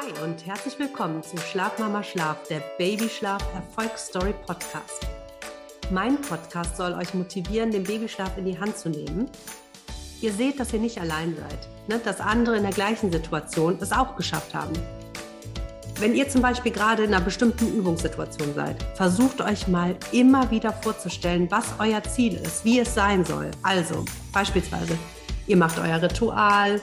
Hi und herzlich willkommen zu Schlafmama Schlaf, der Babyschlaf Erfolgsstory Podcast. Mein Podcast soll euch motivieren, den Babyschlaf in die Hand zu nehmen. Ihr seht, dass ihr nicht allein seid, ne? dass andere in der gleichen Situation es auch geschafft haben. Wenn ihr zum Beispiel gerade in einer bestimmten Übungssituation seid, versucht euch mal immer wieder vorzustellen, was euer Ziel ist, wie es sein soll. Also beispielsweise, ihr macht euer Ritual,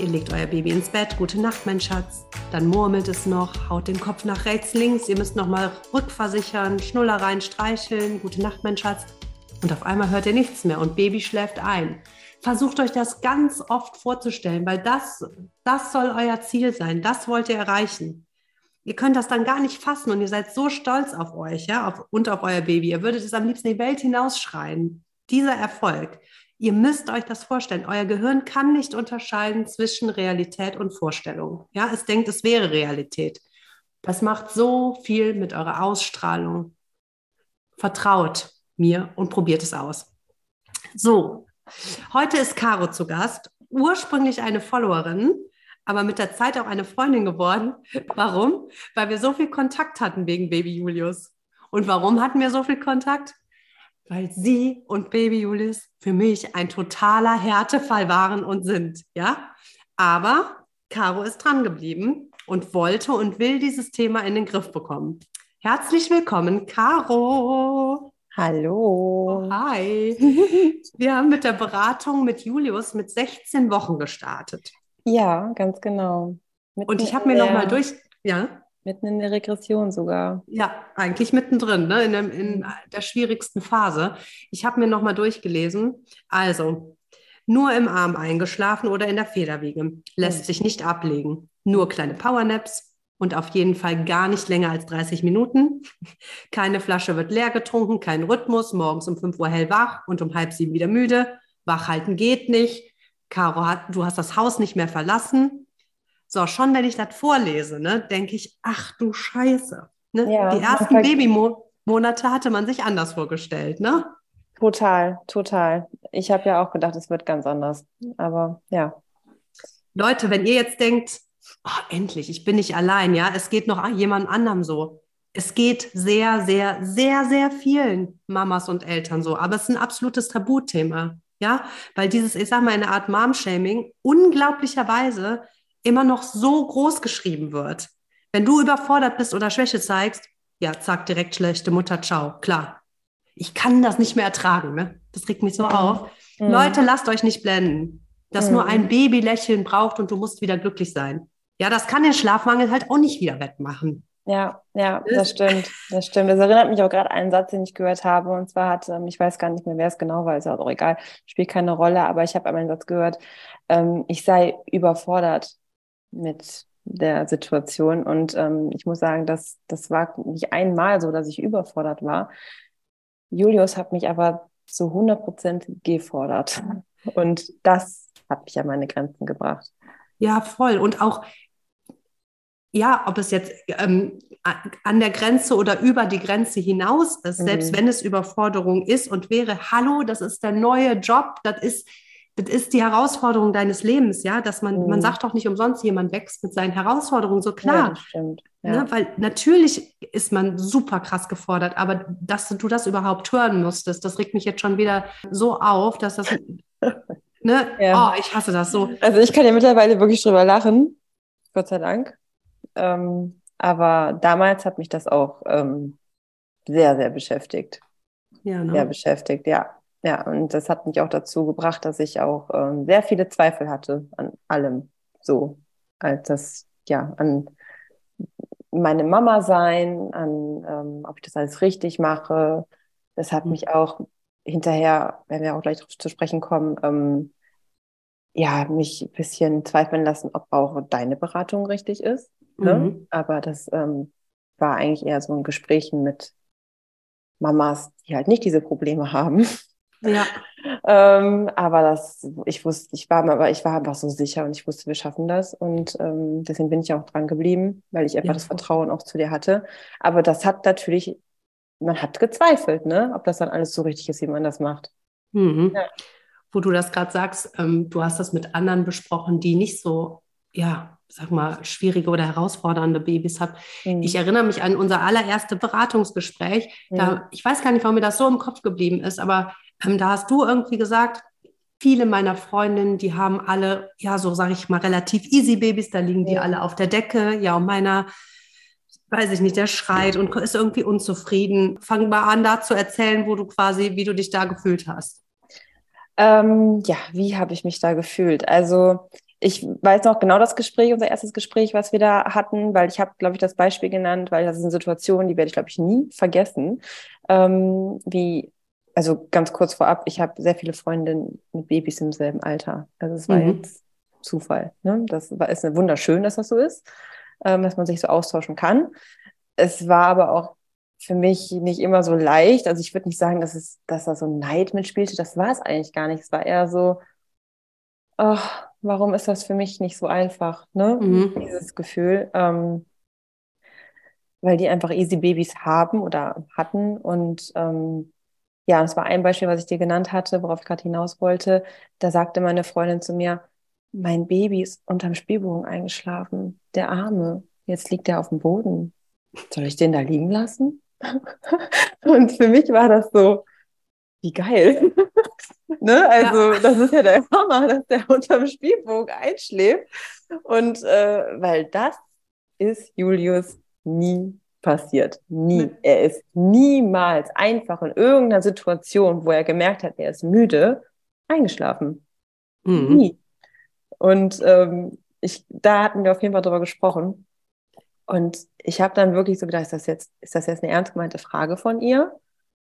Ihr legt euer Baby ins Bett, gute Nacht, mein Schatz. Dann murmelt es noch, haut den Kopf nach rechts, links. Ihr müsst nochmal rückversichern, Schnullereien streicheln, gute Nacht, mein Schatz. Und auf einmal hört ihr nichts mehr und Baby schläft ein. Versucht euch das ganz oft vorzustellen, weil das, das soll euer Ziel sein. Das wollt ihr erreichen. Ihr könnt das dann gar nicht fassen und ihr seid so stolz auf euch ja, auf, und auf euer Baby. Ihr würdet es am liebsten in die Welt hinausschreien. Dieser Erfolg. Ihr müsst euch das vorstellen. Euer Gehirn kann nicht unterscheiden zwischen Realität und Vorstellung. Ja, es denkt, es wäre Realität. Das macht so viel mit eurer Ausstrahlung. Vertraut mir und probiert es aus. So, heute ist Caro zu Gast. Ursprünglich eine Followerin, aber mit der Zeit auch eine Freundin geworden. Warum? Weil wir so viel Kontakt hatten wegen Baby Julius. Und warum hatten wir so viel Kontakt? Weil sie und Baby Julius für mich ein totaler Härtefall waren und sind, ja. Aber Caro ist dran geblieben und wollte und will dieses Thema in den Griff bekommen. Herzlich willkommen, Caro. Hallo. Oh, hi. Wir haben mit der Beratung mit Julius mit 16 Wochen gestartet. Ja, ganz genau. Mitten und ich habe mir noch mal durch, ja. Mitten in der Regression sogar. Ja, eigentlich mittendrin, ne? in, dem, in der schwierigsten Phase. Ich habe mir nochmal durchgelesen. Also, nur im Arm eingeschlafen oder in der Federwiege. Lässt sich nicht ablegen. Nur kleine Powernaps und auf jeden Fall gar nicht länger als 30 Minuten. Keine Flasche wird leer getrunken, kein Rhythmus. Morgens um 5 Uhr hellwach und um halb sieben wieder müde. Wachhalten geht nicht. Caro, hat, du hast das Haus nicht mehr verlassen. So, schon wenn ich das vorlese, ne, denke ich, ach du Scheiße. Ne? Ja, die ersten Babymonate hatte man sich anders vorgestellt, ne? Total, total. Ich habe ja auch gedacht, es wird ganz anders. Aber ja. Leute, wenn ihr jetzt denkt, oh, endlich, ich bin nicht allein, ja, es geht noch jemand anderem so. Es geht sehr, sehr, sehr, sehr vielen Mamas und Eltern so. Aber es ist ein absolutes Tabuthema, ja, weil dieses, ich sag mal, eine Art Mom-Shaming unglaublicherweise immer noch so groß geschrieben wird. Wenn du überfordert bist oder Schwäche zeigst, ja, zack, direkt schlechte Mutter, ciao, klar. Ich kann das nicht mehr ertragen, ne? Das regt mich so mhm. auf. Mhm. Leute, lasst euch nicht blenden, dass mhm. nur ein Babylächeln braucht und du musst wieder glücklich sein. Ja, das kann den Schlafmangel halt auch nicht wieder wettmachen. Ja, ja, das stimmt, das stimmt. Das erinnert mich auch gerade an einen Satz, den ich gehört habe. Und zwar hat, ähm, ich weiß gar nicht mehr, wer es genau war, ist auch egal, spielt keine Rolle, aber ich habe einmal einen Satz gehört, ähm, ich sei überfordert mit der Situation. Und ähm, ich muss sagen, dass das war nicht einmal so, dass ich überfordert war. Julius hat mich aber zu 100 Prozent gefordert. Und das hat mich an meine Grenzen gebracht. Ja, voll. Und auch, ja, ob es jetzt ähm, an der Grenze oder über die Grenze hinaus ist, selbst mhm. wenn es Überforderung ist und wäre, hallo, das ist der neue Job, das ist das ist die Herausforderung deines Lebens, ja, dass man, mhm. man sagt doch nicht umsonst, jemand wächst mit seinen Herausforderungen, so klar. Ja, das stimmt. Ja. Ne? Weil natürlich ist man super krass gefordert, aber dass du das überhaupt hören musstest, das regt mich jetzt schon wieder so auf, dass das, ne, ja. oh, ich hasse das so. Also ich kann ja mittlerweile wirklich drüber lachen, Gott sei Dank. Ähm, aber damals hat mich das auch ähm, sehr, sehr beschäftigt. Ja, ne? Sehr beschäftigt, ja. Ja, und das hat mich auch dazu gebracht, dass ich auch ähm, sehr viele Zweifel hatte an allem. So, als das, ja, an meine Mama sein, an ähm, ob ich das alles richtig mache. Das hat mhm. mich auch hinterher, wenn wir auch gleich zu sprechen kommen, ähm, ja, mich ein bisschen zweifeln lassen, ob auch deine Beratung richtig ist. Ne? Mhm. Aber das ähm, war eigentlich eher so ein Gespräch mit Mamas, die halt nicht diese Probleme haben. Ja. ähm, aber das, ich wusste, ich war, aber ich war einfach so sicher und ich wusste, wir schaffen das. Und ähm, deswegen bin ich auch dran geblieben, weil ich einfach ja. das Vertrauen auch zu dir hatte. Aber das hat natürlich, man hat gezweifelt, ne, ob das dann alles so richtig ist, wie man das macht. Mhm. Ja. Wo du das gerade sagst, ähm, du hast das mit anderen besprochen, die nicht so, ja, sag mal, schwierige oder herausfordernde Babys habe. Mhm. Ich erinnere mich an unser allererstes Beratungsgespräch. Da, ich weiß gar nicht, warum mir das so im Kopf geblieben ist, aber da hast du irgendwie gesagt, viele meiner Freundinnen, die haben alle, ja, so sage ich mal, relativ easy Babys, da liegen die ja. alle auf der Decke. Ja, und meiner, weiß ich nicht, der schreit und ist irgendwie unzufrieden. Fang mal an, da zu erzählen, wo du quasi, wie du dich da gefühlt hast. Ähm, ja, wie habe ich mich da gefühlt? Also ich weiß noch genau das Gespräch, unser erstes Gespräch, was wir da hatten, weil ich habe, glaube ich, das Beispiel genannt, weil das ist eine Situation, die werde ich, glaube ich, nie vergessen, ähm, wie also ganz kurz vorab, ich habe sehr viele Freundinnen mit Babys im selben Alter. Also es war mhm. jetzt Zufall. Ne? Das war, ist wunderschön, dass das so ist, ähm, dass man sich so austauschen kann. Es war aber auch für mich nicht immer so leicht. Also ich würde nicht sagen, dass, es, dass da so Neid mitspielte. Das war es eigentlich gar nicht. Es war eher so, oh, warum ist das für mich nicht so einfach, ne? Mhm. Dieses Gefühl. Ähm, weil die einfach easy Babys haben oder hatten und ähm, ja, das war ein Beispiel, was ich dir genannt hatte, worauf ich gerade hinaus wollte. Da sagte meine Freundin zu mir, mein Baby ist unterm Spielbogen eingeschlafen, der Arme. Jetzt liegt er auf dem Boden. Soll ich den da liegen lassen? Und für mich war das so, wie geil. ne? Also, ja. das ist ja der Hammer, dass der unterm Spielbogen einschläft. Und äh, weil das ist Julius nie passiert. Nie. Er ist niemals einfach in irgendeiner Situation, wo er gemerkt hat, er ist müde, eingeschlafen. Mhm. Nie. Und ähm, ich, da hatten wir auf jeden Fall drüber gesprochen. Und ich habe dann wirklich so gedacht, ist das jetzt, ist das jetzt eine ernst gemeinte Frage von ihr?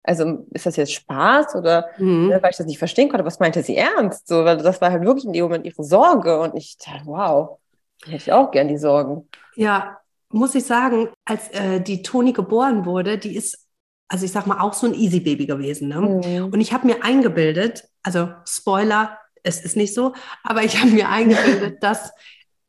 Also ist das jetzt Spaß oder mhm. ne, weil ich das nicht verstehen konnte, was meinte sie ernst? So, weil das war halt wirklich in dem Moment ihre Sorge und ich dachte, wow, hätte ich auch gern die Sorgen. Ja, muss ich sagen, als äh, die Toni geboren wurde, die ist, also ich sag mal, auch so ein Easy Baby gewesen. Ne? Mhm. Und ich habe mir eingebildet, also Spoiler, es ist nicht so, aber ich habe mir eingebildet, dass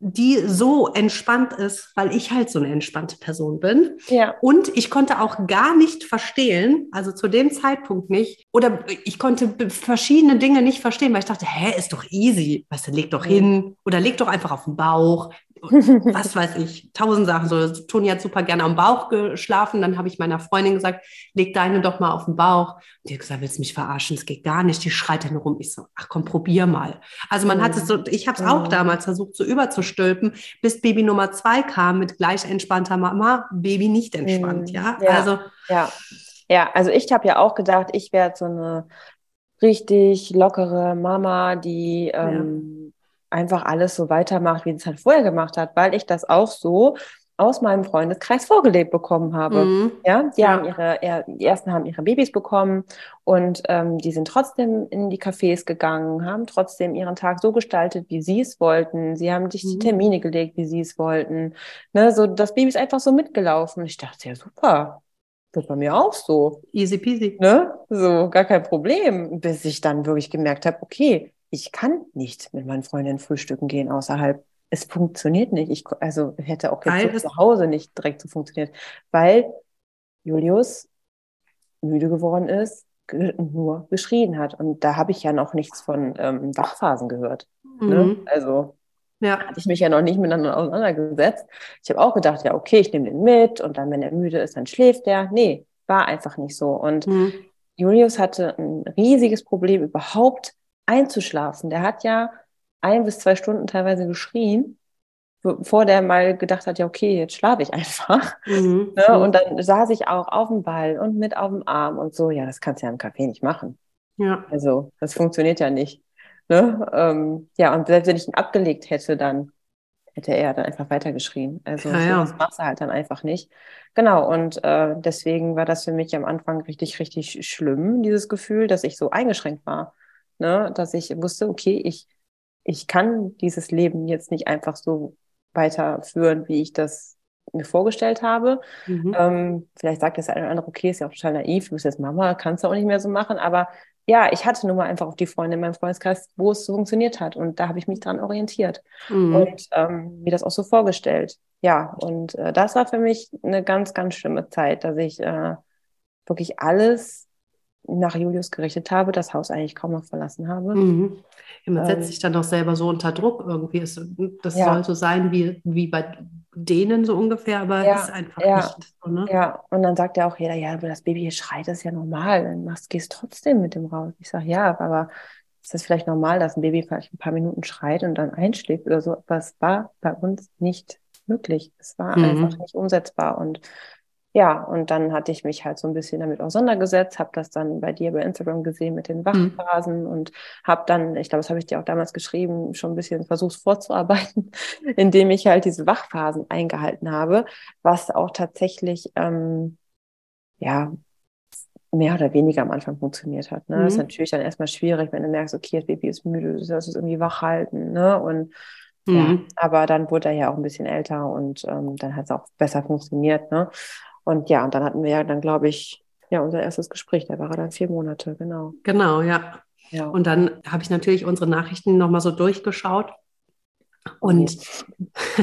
die so entspannt ist, weil ich halt so eine entspannte Person bin. Ja. Und ich konnte auch gar nicht verstehen, also zu dem Zeitpunkt nicht, oder ich konnte verschiedene Dinge nicht verstehen, weil ich dachte, hä, ist doch easy. Weißt du, leg doch hin oder leg doch einfach auf den Bauch was weiß ich, tausend Sachen. So, Toni hat super gerne am Bauch geschlafen. Dann habe ich meiner Freundin gesagt, leg deine doch mal auf den Bauch. Und die hat gesagt, willst du mich verarschen? Das geht gar nicht. Die schreit dann rum. Ich so, ach komm, probier mal. Also man mhm. hat es so, ich habe es mhm. auch damals versucht, so überzustülpen, bis Baby Nummer zwei kam mit gleich entspannter Mama, Baby nicht entspannt. Mhm. Ja? ja, also. Ja, ja also ich habe ja auch gedacht, ich werde so eine richtig lockere Mama, die ähm, einfach alles so weitermacht, wie es halt vorher gemacht hat, weil ich das auch so aus meinem Freundeskreis vorgelebt bekommen habe. Mhm. Ja, die ja. haben ihre, die ersten haben ihre Babys bekommen und ähm, die sind trotzdem in die Cafés gegangen, haben trotzdem ihren Tag so gestaltet, wie sie es wollten. Sie haben sich mhm. die Termine gelegt, wie sie es wollten. Ne, so das Baby ist einfach so mitgelaufen. Ich dachte, ja super, wird bei mir auch so. Easy peasy. Ne? So, gar kein Problem, bis ich dann wirklich gemerkt habe, okay, ich kann nicht mit meinen Freundinnen frühstücken gehen außerhalb. Es funktioniert nicht. Ich, also hätte auch jetzt zu Hause nicht direkt so funktioniert, weil Julius müde geworden ist, nur geschrien hat. Und da habe ich ja noch nichts von ähm, Wachphasen gehört. Ne? Mhm. Ne? Also ja. hatte ich mich ja noch nicht miteinander auseinandergesetzt. Ich habe auch gedacht, ja, okay, ich nehme den mit und dann, wenn er müde ist, dann schläft er. Nee, war einfach nicht so. Und mhm. Julius hatte ein riesiges Problem, überhaupt einzuschlafen. Der hat ja ein bis zwei Stunden teilweise geschrien, bevor der mal gedacht hat, ja, okay, jetzt schlafe ich einfach. Mhm. Ne? Und dann saß ich auch auf dem Ball und mit auf dem Arm und so. Ja, das kannst du ja im Café nicht machen. Ja. Also, das funktioniert ja nicht. Ne? Ähm, ja, und selbst wenn ich ihn abgelegt hätte, dann hätte er dann einfach weitergeschrien. Also ja, ja. das machst du halt dann einfach nicht. Genau, und äh, deswegen war das für mich am Anfang richtig, richtig schlimm, dieses Gefühl, dass ich so eingeschränkt war ne? dass ich wusste, okay, ich, ich kann dieses Leben jetzt nicht einfach so weiterführen, wie ich das mir vorgestellt habe. Mhm. Ähm, vielleicht sagt das eine oder andere, okay, ist ja auch total naiv, du bist jetzt Mama, kannst du auch nicht mehr so machen, aber ja, ich hatte nun mal einfach auch die Freunde in meinem Freundeskreis, wo es so funktioniert hat und da habe ich mich dran orientiert mhm. und ähm, mir das auch so vorgestellt. Ja, und äh, das war für mich eine ganz, ganz schlimme Zeit, dass ich äh, wirklich alles nach Julius gerichtet habe, das Haus eigentlich kaum noch verlassen habe. Mhm. Ja, man ähm, setzt sich dann doch selber so unter Druck irgendwie. Das ja. soll so sein wie, wie bei denen so ungefähr, aber ja, ist einfach ja, nicht so. Ne? Ja, und dann sagt ja auch jeder, ja, aber das Baby hier schreit, das ist ja normal. Dann machst, gehst trotzdem mit dem raus. Ich sage, ja, aber ist das vielleicht normal, dass ein Baby vielleicht ein paar Minuten schreit und dann einschläft oder so? Aber es war bei uns nicht möglich. Es war mhm. einfach nicht umsetzbar. Und ja, und dann hatte ich mich halt so ein bisschen damit auseinandergesetzt, habe das dann bei dir bei Instagram gesehen mit den mhm. Wachphasen mhm. und habe dann, ich glaube, das habe ich dir auch damals geschrieben, schon ein bisschen versucht vorzuarbeiten, indem ich halt diese Wachphasen eingehalten habe, was auch tatsächlich, ähm, ja, mehr oder weniger am Anfang funktioniert hat. Ne? Mhm. Das ist mhm. natürlich dann erstmal schwierig, wenn du merkst, okay, das Baby ist müde, du sollst es irgendwie wach halten. Ne? Und mhm. ja, aber dann wurde er ja auch ein bisschen älter und ähm, dann hat es auch besser funktioniert. Ne? Und ja, und dann hatten wir ja dann, glaube ich, ja, unser erstes Gespräch. Da war er dann vier Monate, genau. Genau, ja. ja. Und dann habe ich natürlich unsere Nachrichten nochmal so durchgeschaut. Und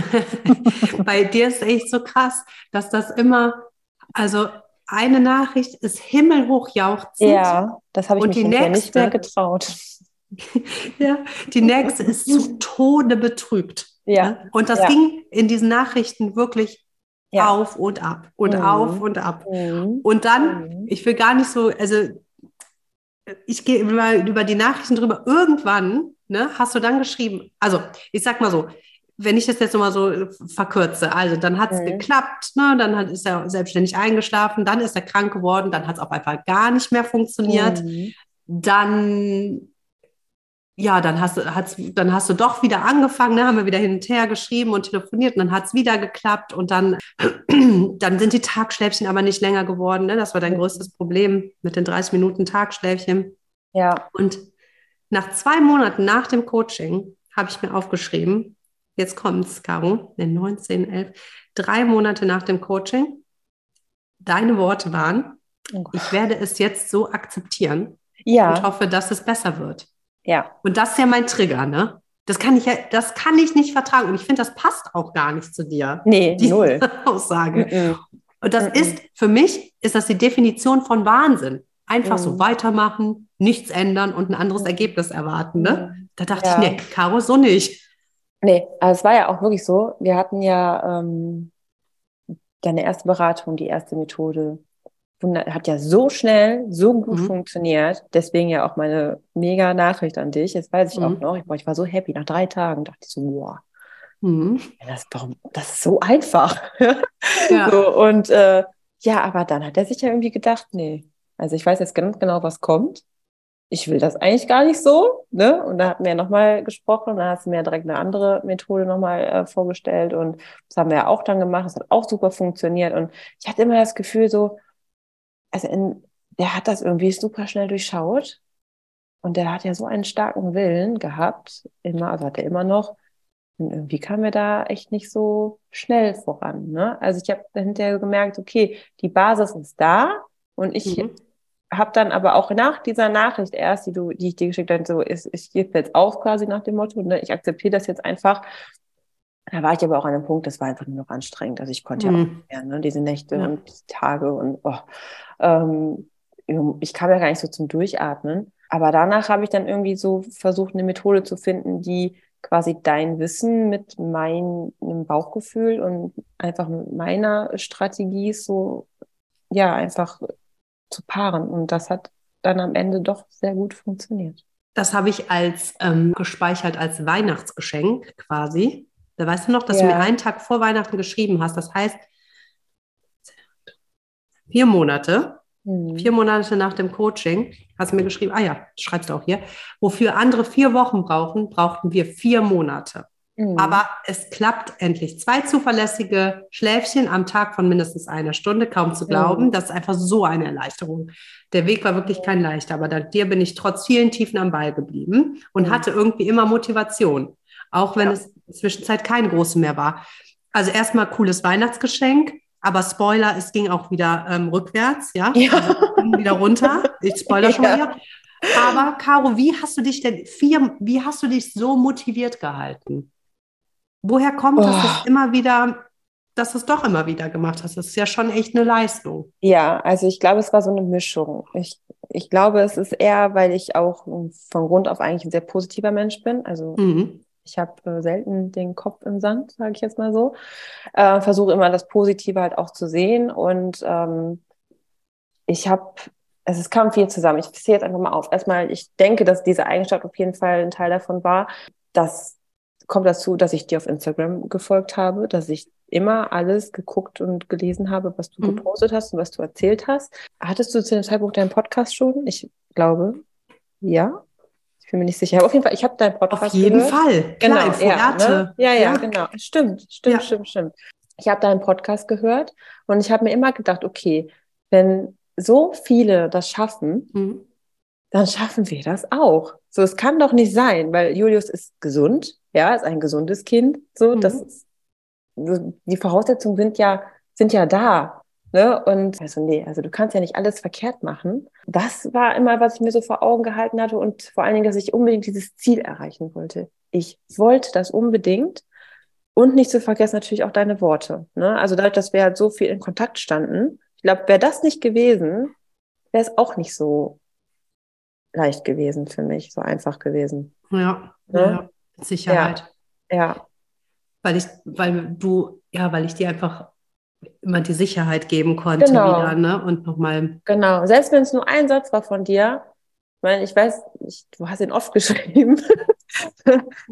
bei dir ist echt so krass, dass das immer, also eine Nachricht ist himmelhoch jauchzend. Ja, das habe ich und mich die nächste, nicht mehr getraut. ja, die nächste ist zu Tode betrübt. Ja. Und das ja. ging in diesen Nachrichten wirklich ja. auf und ab und mhm. auf und ab. Mhm. Und dann, mhm. ich will gar nicht so, also ich gehe über, über die Nachrichten drüber. Irgendwann ne, hast du dann geschrieben, also ich sag mal so, wenn ich das jetzt nochmal so verkürze, also dann hat es mhm. geklappt, ne, dann hat, ist er selbstständig eingeschlafen, dann ist er krank geworden, dann hat es auf einfach gar nicht mehr funktioniert. Mhm. Dann ja, dann hast, du, hat's, dann hast du doch wieder angefangen, ne? haben wir wieder hin und her geschrieben und telefoniert und dann hat es wieder geklappt und dann, dann sind die Tagschläfchen aber nicht länger geworden. Ne? Das war dein größtes Problem mit den 30 Minuten Tagschläfchen. Ja. Und nach zwei Monaten nach dem Coaching habe ich mir aufgeschrieben, jetzt kommt's, Caro, in 19, 11, drei Monate nach dem Coaching, deine Worte waren, oh ich werde es jetzt so akzeptieren ja. und hoffe, dass es besser wird. Ja. Und das ist ja mein Trigger, ne? Das kann ich ja, das kann ich nicht vertragen. Und ich finde, das passt auch gar nicht zu dir. Nee, die null. Aussage. Mm -mm. Und das mm ist, für mich ist das die Definition von Wahnsinn. Einfach so mm. weitermachen, nichts ändern und ein anderes mm. Ergebnis erwarten, ne? Mm. Da dachte ja. ich, nee, Caro, so nicht. Nee, also es war ja auch wirklich so. Wir hatten ja ähm, deine erste Beratung, die erste Methode hat ja so schnell, so gut mhm. funktioniert. Deswegen ja auch meine mega Nachricht an dich. Jetzt weiß ich mhm. auch noch, ich, boah, ich war so happy. Nach drei Tagen dachte ich so, wow. Mhm. Das, warum, das ist so einfach. Ja. so, und äh, ja, aber dann hat er sich ja irgendwie gedacht, nee, also ich weiß jetzt ganz genau, was kommt. Ich will das eigentlich gar nicht so. Ne? Und da hatten wir ja nochmal gesprochen, da hast du mir direkt eine andere Methode nochmal äh, vorgestellt und das haben wir ja auch dann gemacht. Das hat auch super funktioniert. Und ich hatte immer das Gefühl so, also in, der hat das irgendwie super schnell durchschaut. Und der hat ja so einen starken Willen gehabt, immer, also hat er immer noch. Und irgendwie kam er da echt nicht so schnell voran. Ne? Also ich habe hinterher gemerkt, okay, die Basis ist da und ich mhm. habe dann aber auch nach dieser Nachricht erst, die du, die ich dir geschickt habe, so ist, ich gebe jetzt auf quasi nach dem Motto, ne? ich akzeptiere das jetzt einfach. Da war ich aber auch an einem Punkt, das war einfach nur noch anstrengend. Also ich konnte mhm. ja auch nicht mehr, ne? diese Nächte ja. und Tage und oh. Ähm, ich kam ja gar nicht so zum Durchatmen. Aber danach habe ich dann irgendwie so versucht, eine Methode zu finden, die quasi dein Wissen mit meinem Bauchgefühl und einfach mit meiner Strategie so, ja, einfach zu paaren. Und das hat dann am Ende doch sehr gut funktioniert. Das habe ich als ähm, gespeichert als Weihnachtsgeschenk quasi. Da weißt du noch, dass ja. du mir einen Tag vor Weihnachten geschrieben hast. Das heißt, vier Monate Mhm. Vier Monate nach dem Coaching hast du mir geschrieben, ah ja, schreibst du auch hier, wofür andere vier Wochen brauchen, brauchten wir vier Monate. Mhm. Aber es klappt endlich. Zwei zuverlässige Schläfchen am Tag von mindestens einer Stunde, kaum zu glauben. Mhm. Das ist einfach so eine Erleichterung. Der Weg war wirklich kein leichter, aber dank dir bin ich trotz vielen Tiefen am Ball geblieben und mhm. hatte irgendwie immer Motivation. Auch wenn ja. es zwischenzeit keine große mehr war. Also erstmal cooles Weihnachtsgeschenk aber Spoiler, es ging auch wieder ähm, rückwärts, ja, ja. Also, wieder runter. Ich spoiler schon mal hier. Aber Caro, wie hast du dich denn vier, wie hast du dich so motiviert gehalten? Woher kommt oh. das, dass immer wieder dass du es doch immer wieder gemacht hast. Das ist ja schon echt eine Leistung. Ja, also ich glaube, es war so eine Mischung. Ich, ich glaube, es ist eher, weil ich auch von Grund auf eigentlich ein sehr positiver Mensch bin. Also mhm. Ich habe äh, selten den Kopf im Sand, sage ich jetzt mal so. Äh, Versuche immer das Positive halt auch zu sehen. Und ähm, ich habe, also es kam viel zusammen. Ich zähle jetzt einfach mal auf. Erstmal, ich denke, dass diese Eigenschaft auf jeden Fall ein Teil davon war, dass kommt dazu, dass ich dir auf Instagram gefolgt habe, dass ich immer alles geguckt und gelesen habe, was du mhm. gepostet hast und was du erzählt hast. Hattest du zu dem Zeitpunkt deinen Podcast schon? Ich glaube, ja. Ich bin mir nicht sicher. Aber auf jeden Fall, ich habe deinen Podcast Auf jeden gehört. Fall. Genau, Klar, ja, ne? ja, ja, ja, genau. Stimmt, stimmt, ja. stimmt, stimmt. Ich habe deinen Podcast gehört und ich habe mir immer gedacht, okay, wenn so viele das schaffen, mhm. dann schaffen wir das auch. So, es kann doch nicht sein, weil Julius ist gesund, ja, ist ein gesundes Kind. So, mhm. das ist, die Voraussetzungen sind ja, sind ja da. Ne? Und also nee, also du kannst ja nicht alles verkehrt machen. Das war immer, was ich mir so vor Augen gehalten hatte und vor allen Dingen, dass ich unbedingt dieses Ziel erreichen wollte. Ich wollte das unbedingt. Und nicht zu vergessen natürlich auch deine Worte. Ne? Also dadurch, dass wir halt so viel in Kontakt standen, ich glaube, wäre das nicht gewesen, wäre es auch nicht so leicht gewesen für mich, so einfach gewesen. Ja, ne? ja. Sicherheit. Ja. ja. Weil ich, weil du, ja, weil ich dir einfach immer die Sicherheit geben konnte genau. wieder, ne? Und nochmal. Genau. Selbst wenn es nur ein Satz war von dir, ich meine, ich weiß, ich, du hast ihn oft geschrieben.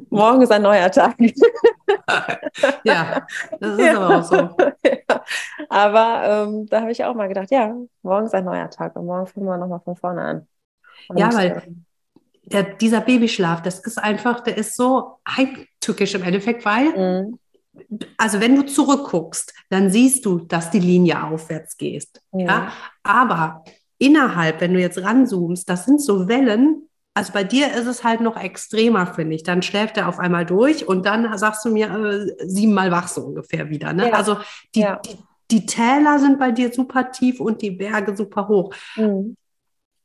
Morgen ist ein neuer Tag. ja, das ist ja. aber auch so. Ja. Aber ähm, da habe ich auch mal gedacht, ja, morgen ist ein neuer Tag und morgen fangen wir nochmal von vorne an. Und ja, weil der, dieser Babyschlaf, das ist einfach, der ist so heimtückisch im Endeffekt, weil, mhm. Also wenn du zurückguckst, dann siehst du, dass die Linie aufwärts geht. Ja. ja. Aber innerhalb, wenn du jetzt ranzoomst, das sind so Wellen, also bei dir ist es halt noch extremer, finde ich. Dann schläft er auf einmal durch und dann sagst du mir äh, siebenmal wach so ungefähr wieder. Ne? Ja. Also die, ja. die, die, Täler sind bei dir super tief und die Berge super hoch. Mhm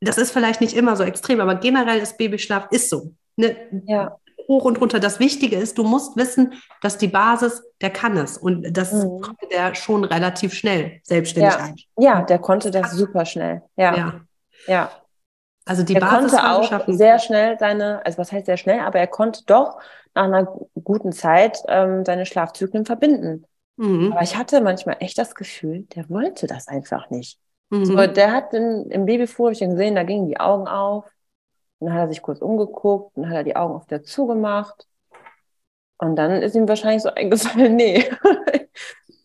das ist vielleicht nicht immer so extrem, aber generell ist Babyschlaf ist so. Ne? Ja. Hoch und runter. Das Wichtige ist, du musst wissen, dass die Basis, der kann es. Und das mhm. konnte der schon relativ schnell selbstständig ja. ein. Ja, der konnte das super schnell. Ja. Ja. ja. Also die er Basis konnte auch schaffen. sehr schnell seine, also was heißt sehr schnell, aber er konnte doch nach einer guten Zeit ähm, seine Schlafzyklen verbinden. Mhm. Aber ich hatte manchmal echt das Gefühl, der wollte das einfach nicht. Mhm. So, der hat in, im Babyfuhr, habe ich dann gesehen, da gingen die Augen auf. Dann hat er sich kurz umgeguckt, dann hat er die Augen auf der zugemacht. Und dann ist ihm wahrscheinlich so eingefallen, nee,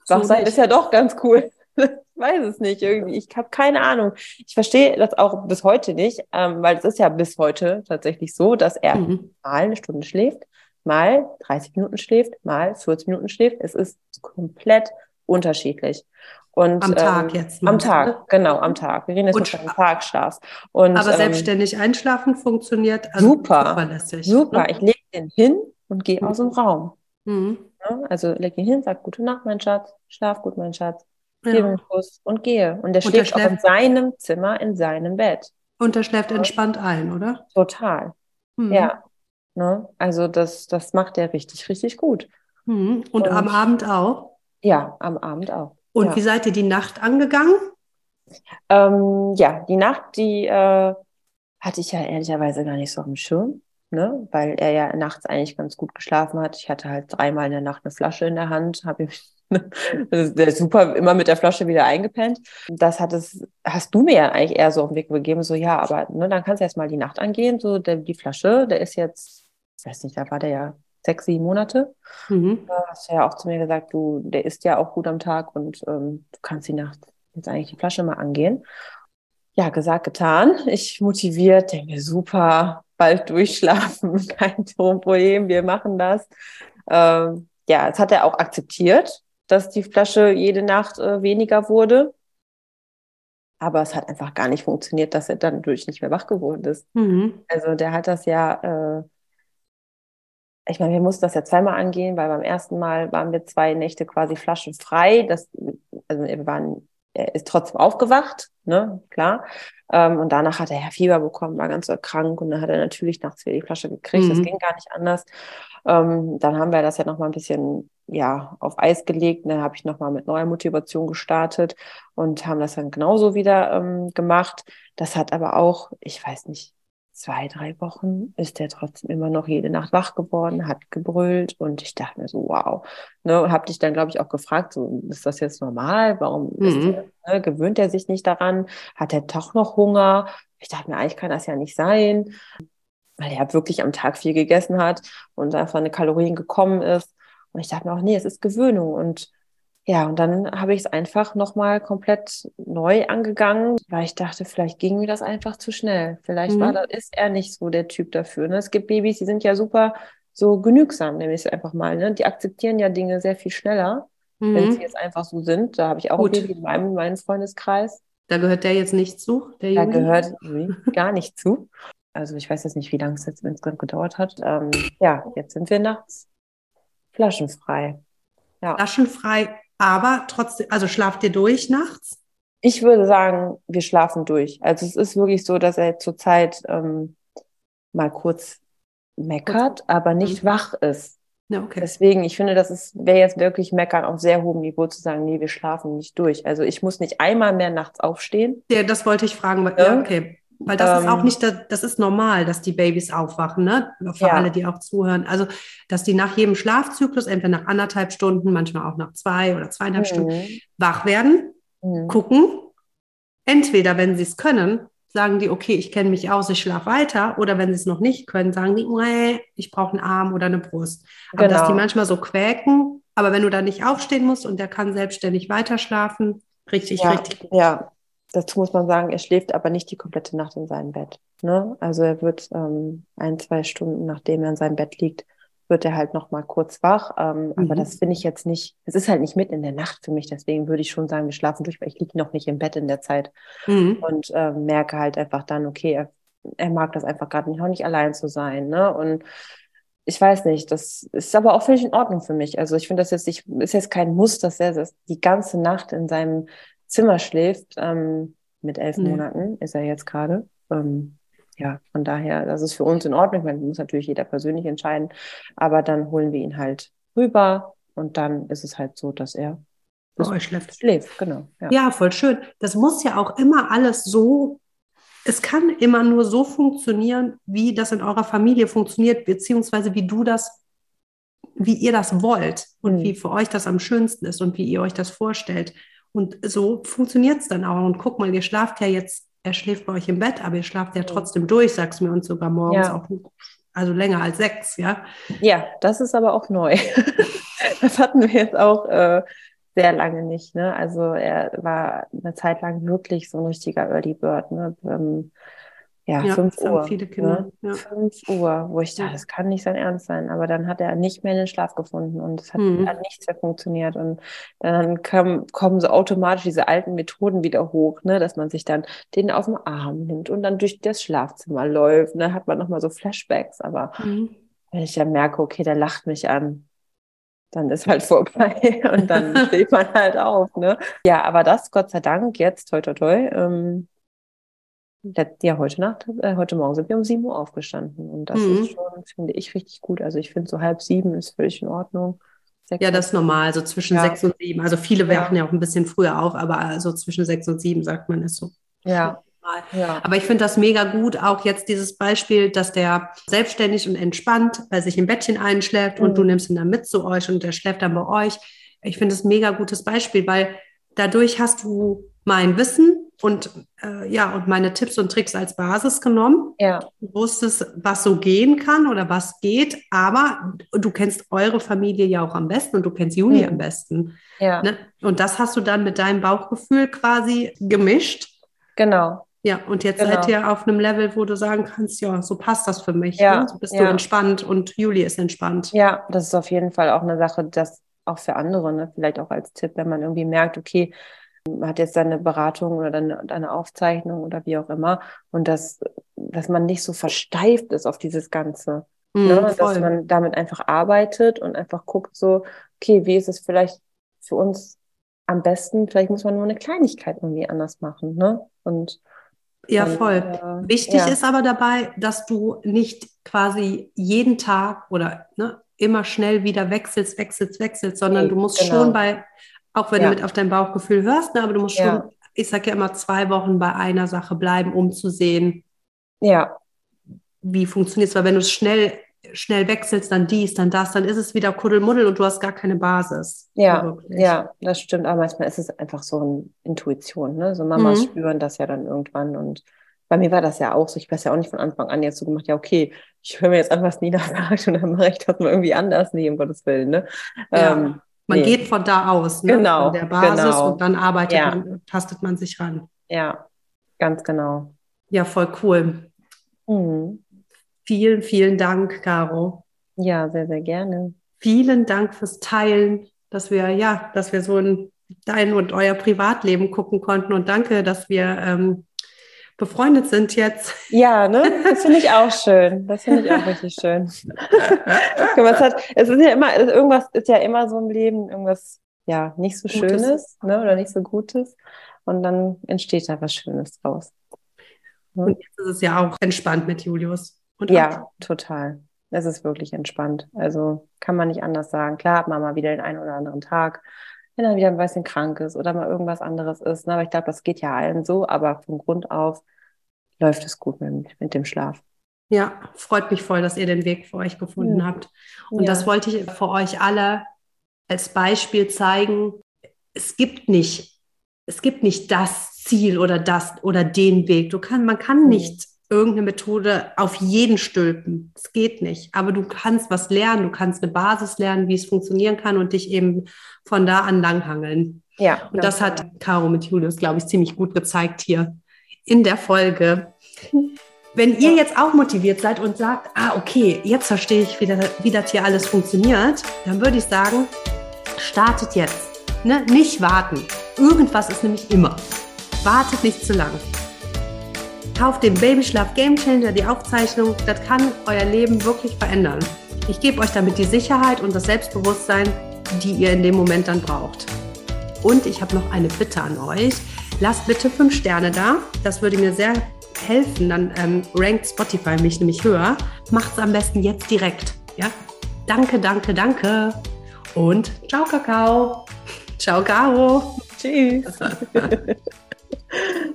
Wachsein so ist ja doch ganz cool. ich weiß es nicht irgendwie. Ich habe keine Ahnung. Ich verstehe das auch bis heute nicht, ähm, weil es ist ja bis heute tatsächlich so, dass er mhm. mal eine Stunde schläft, mal 30 Minuten schläft, mal 40 Minuten schläft. Es ist komplett unterschiedlich. Und, am Tag ähm, jetzt. Am Tag, du? genau, am Tag. Wir reden jetzt von Tagschlaf. Und, aber ähm, selbstständig einschlafen funktioniert also super. Zuverlässig, super. Ne? Ich lege den hin und gehe mhm. aus dem Raum. Mhm. Also lege ihn hin, sage Gute Nacht, mein Schatz, schlaf gut, mein Schatz, ja. gebe einen Kuss und gehe. Und der und schläft, schläft auch in seinem Zimmer, in seinem Bett. Und der schläft entspannt ein, oder? Total. Mhm. Ja. Ne? Also das, das macht er richtig, richtig gut. Mhm. Und, und am Abend auch? Ja, am Abend auch. Und ja. wie seid ihr die Nacht angegangen? Ähm, ja, die Nacht, die äh, hatte ich ja ehrlicherweise gar nicht so auf dem Schirm, ne? weil er ja nachts eigentlich ganz gut geschlafen hat. Ich hatte halt dreimal in der Nacht eine Flasche in der Hand, habe ihm der ist super immer mit der Flasche wieder eingepennt. Das hat es, hast du mir ja eigentlich eher so auf den Weg gegeben, so ja, aber ne, dann kannst du erst mal die Nacht angehen. So, der, die Flasche, der ist jetzt, ich weiß nicht, da war der ja sechs, sieben Monate. Mhm. Da hast du ja auch zu mir gesagt, du, der isst ja auch gut am Tag und ähm, du kannst die Nacht jetzt eigentlich die Flasche mal angehen. Ja, gesagt, getan. Ich motiviert, denke, super, bald durchschlafen, kein Problem, wir machen das. Ähm, ja, es hat er auch akzeptiert, dass die Flasche jede Nacht äh, weniger wurde. Aber es hat einfach gar nicht funktioniert, dass er dann durch nicht mehr wach geworden ist. Mhm. Also der hat das ja äh, ich meine, wir mussten das ja zweimal angehen, weil beim ersten Mal waren wir zwei Nächte quasi flaschenfrei. Das, also wir waren, er ist trotzdem aufgewacht, ne, klar. Ähm, und danach hat er ja Fieber bekommen, war ganz krank und dann hat er natürlich nachts wieder die Flasche gekriegt. Mhm. Das ging gar nicht anders. Ähm, dann haben wir das ja nochmal ein bisschen ja, auf Eis gelegt. Dann habe ich nochmal mit neuer Motivation gestartet und haben das dann genauso wieder ähm, gemacht. Das hat aber auch, ich weiß nicht, zwei, drei Wochen ist der trotzdem immer noch jede Nacht wach geworden, hat gebrüllt und ich dachte mir so, wow. Ne, und habe dich dann, glaube ich, auch gefragt, so, ist das jetzt normal? Warum mhm. der, ne, gewöhnt er sich nicht daran? Hat er doch noch Hunger? Ich dachte mir, eigentlich kann das ja nicht sein, weil er wirklich am Tag viel gegessen hat und einfach eine Kalorien gekommen ist. Und ich dachte mir auch, nee, es ist Gewöhnung und ja, und dann habe ich es einfach nochmal komplett neu angegangen, weil ich dachte, vielleicht ging mir das einfach zu schnell. Vielleicht mhm. war das, ist er nicht so der Typ dafür. Ne? Es gibt Babys, die sind ja super so genügsam, nehme ich es einfach mal. Ne? Die akzeptieren ja Dinge sehr viel schneller, mhm. wenn sie jetzt einfach so sind. Da habe ich auch Gut. ein Baby in meinem, in meinem Freundeskreis. Da gehört der jetzt nicht zu? da Juni? gehört gar nicht zu. Also ich weiß jetzt nicht, wie lange es jetzt insgesamt gedauert hat. Ähm, ja, jetzt sind wir nachts flaschenfrei. Ja. Flaschenfrei aber trotzdem, also schlaft ihr durch nachts? Ich würde sagen, wir schlafen durch. Also es ist wirklich so, dass er zurzeit ähm, mal kurz meckert, aber nicht mhm. wach ist. Ja, okay. Deswegen, ich finde, das wäre jetzt wirklich meckern auf sehr hohem Niveau zu sagen, nee, wir schlafen nicht durch. Also ich muss nicht einmal mehr nachts aufstehen. Ja, das wollte ich fragen. Ja okay. Weil das ähm, ist auch ähm. nicht, das ist normal, dass die Babys aufwachen, ne? Für ja. alle, die auch zuhören. Also, dass die nach jedem Schlafzyklus, entweder nach anderthalb Stunden, manchmal auch nach zwei oder zweieinhalb mhm. Stunden, wach werden, mhm. gucken. Entweder, wenn sie es können, sagen die, okay, ich kenne mich aus, ich schlafe weiter. Oder wenn sie es noch nicht können, sagen die, nee, ich brauche einen Arm oder eine Brust. Aber genau. dass die genau. manchmal so quäken, aber wenn du da nicht aufstehen musst und der kann selbstständig weiter schlafen, richtig, ja, richtig gut. Ja, Dazu muss man sagen, er schläft aber nicht die komplette Nacht in seinem Bett. Ne? Also er wird ähm, ein, zwei Stunden, nachdem er in seinem Bett liegt, wird er halt noch mal kurz wach. Ähm, mhm. Aber das finde ich jetzt nicht, es ist halt nicht mit in der Nacht für mich. Deswegen würde ich schon sagen, wir schlafen durch, weil ich liege noch nicht im Bett in der Zeit. Mhm. Und äh, merke halt einfach dann, okay, er, er mag das einfach gerade nicht, auch nicht allein zu sein. Ne? Und ich weiß nicht, das ist aber auch völlig in Ordnung für mich. Also ich finde das jetzt nicht, ist jetzt kein Muss, dass er das die ganze Nacht in seinem Zimmer schläft. Ähm, mit elf mhm. Monaten ist er jetzt gerade. Ähm, ja, von daher, das ist für uns in Ordnung. Man muss natürlich jeder persönlich entscheiden. Aber dann holen wir ihn halt rüber und dann ist es halt so, dass er bei euch schläft. Schläft, genau. Ja. ja, voll schön. Das muss ja auch immer alles so es kann immer nur so funktionieren, wie das in eurer Familie funktioniert, beziehungsweise wie du das, wie ihr das wollt und mhm. wie für euch das am schönsten ist und wie ihr euch das vorstellt. Und so funktioniert es dann auch. Und guck mal, ihr schlaft ja jetzt, er schläft bei euch im Bett, aber ihr schlaft ja trotzdem durch, sagst du mir, und sogar morgens ja. auch, also länger als sechs, ja? Ja, das ist aber auch neu. das hatten wir jetzt auch äh, sehr lange nicht. Ne? Also er war eine Zeit lang wirklich so ein richtiger Early Bird. Ne? Ähm, ja, ja 5 Uhr. Viele Kinder. Ne? Ja. 5 Uhr, wo ich dachte, das kann nicht sein Ernst sein. Aber dann hat er nicht mehr in den Schlaf gefunden und es hat, mhm. hat nichts mehr funktioniert. Und dann kam, kommen so automatisch diese alten Methoden wieder hoch, ne? dass man sich dann den auf den Arm nimmt und dann durch das Schlafzimmer läuft. Dann hat man nochmal so Flashbacks. Aber mhm. wenn ich dann merke, okay, der lacht mich an, dann ist halt vorbei und dann steht man halt auf. Ne? Ja, aber das, Gott sei Dank, jetzt, toi, toi, toi, ähm, ja, heute Nacht, äh, heute Morgen sind wir um sieben Uhr aufgestanden. Und das mhm. ist schon, finde ich, richtig gut. Also ich finde so halb sieben ist völlig in Ordnung. Sechs ja, das ist normal, so zwischen ja. sechs und sieben. Also viele werfen ja. ja auch ein bisschen früher auf, aber so zwischen sechs und sieben sagt man ist so. Ja. Ja. Aber ich finde das mega gut, auch jetzt dieses Beispiel, dass der selbstständig und entspannt bei sich im Bettchen einschläft mhm. und du nimmst ihn dann mit zu euch und der schläft dann bei euch. Ich finde das mega gutes Beispiel, weil dadurch hast du mein Wissen und äh, ja und meine Tipps und Tricks als Basis genommen. Ja. Du wusstest, was so gehen kann oder was geht, aber du kennst eure Familie ja auch am besten und du kennst Juni mhm. am besten. Ja. Ne? Und das hast du dann mit deinem Bauchgefühl quasi gemischt. Genau. Ja, und jetzt genau. seid ihr auf einem Level, wo du sagen kannst, ja, so passt das für mich. Ja, ne? So bist ja. du entspannt und Juli ist entspannt. Ja, das ist auf jeden Fall auch eine Sache, das auch für andere, ne? vielleicht auch als Tipp, wenn man irgendwie merkt, okay, hat jetzt seine Beratung oder deine, deine Aufzeichnung oder wie auch immer und dass, dass man nicht so versteift ist auf dieses Ganze. Mm, ne? Dass man damit einfach arbeitet und einfach guckt so, okay, wie ist es vielleicht für uns am besten, vielleicht muss man nur eine Kleinigkeit irgendwie anders machen, ne? Und ja, voll. Äh, Wichtig ja. ist aber dabei, dass du nicht quasi jeden Tag oder ne, immer schnell wieder wechselst, wechselst, wechselst, sondern nee, du musst genau. schon bei, auch wenn ja. du mit auf dein Bauchgefühl hörst, ne, aber du musst ja. schon, ich sage ja immer, zwei Wochen bei einer Sache bleiben, um zu sehen, ja. wie funktioniert es. Weil wenn du es schnell schnell wechselst, dann dies, dann das, dann ist es wieder Kuddelmuddel und du hast gar keine Basis. Ja, ja, das stimmt. Aber manchmal ist es einfach so eine Intuition. Ne? So Mamas mhm. spüren das ja dann irgendwann. Und bei mir war das ja auch so. Ich weiß ja auch nicht von Anfang an jetzt so gemacht, ja, okay, ich höre mir jetzt an, was Nina sagt und dann mache ich das mal irgendwie anders. Nee, um Gottes Willen. Ne? Ja. Ähm, man nee. geht von da aus, ne? genau, von der Basis genau. und dann arbeitet ja. man, tastet man sich ran. Ja, ganz genau. Ja, voll cool. Mhm. Vielen, vielen Dank, Caro. Ja, sehr, sehr gerne. Vielen Dank fürs Teilen, dass wir, ja, dass wir so in dein und euer Privatleben gucken konnten. Und danke, dass wir ähm, befreundet sind jetzt. Ja, ne? Das finde ich auch schön. Das finde ich auch richtig schön. es, hat, es ist ja immer, irgendwas ist ja immer so im Leben, irgendwas ja nicht so Gutes. Schönes, ne? Oder nicht so Gutes. Und dann entsteht da was Schönes draus. Ne? Und jetzt ist es ja auch entspannt mit Julius. Und ja, auch. total. Es ist wirklich entspannt. Also kann man nicht anders sagen. Klar hat man mal wieder den einen oder anderen Tag, wenn er wieder ein bisschen krank ist oder mal irgendwas anderes ist. Ne? Aber ich glaube, das geht ja allen so. Aber von Grund auf läuft es gut mit, mit dem Schlaf. Ja, freut mich voll, dass ihr den Weg für euch gefunden ja. habt. Und ja. das wollte ich für euch alle als Beispiel zeigen. Es gibt nicht, es gibt nicht das Ziel oder das oder den Weg. Du kann, man kann nicht irgendeine Methode auf jeden stülpen. Es geht nicht. Aber du kannst was lernen, du kannst eine Basis lernen, wie es funktionieren kann und dich eben von da an langhangeln. Ja. Und das hat Caro mit Julius, glaube ich, ziemlich gut gezeigt hier in der Folge. Wenn ihr jetzt auch motiviert seid und sagt, ah, okay, jetzt verstehe ich, wie das, wie das hier alles funktioniert, dann würde ich sagen, startet jetzt. Ne? Nicht warten. Irgendwas ist nämlich immer. Wartet nicht zu lang. Kauft den Babyschlaf Game Changer, die Aufzeichnung. Das kann euer Leben wirklich verändern. Ich gebe euch damit die Sicherheit und das Selbstbewusstsein, die ihr in dem Moment dann braucht. Und ich habe noch eine Bitte an euch. Lasst bitte fünf Sterne da. Das würde mir sehr helfen. Dann ähm, rankt Spotify mich nämlich höher. Macht es am besten jetzt direkt. Ja? Danke, danke, danke. Und ciao, Kakao. Ciao, Caro. Tschüss.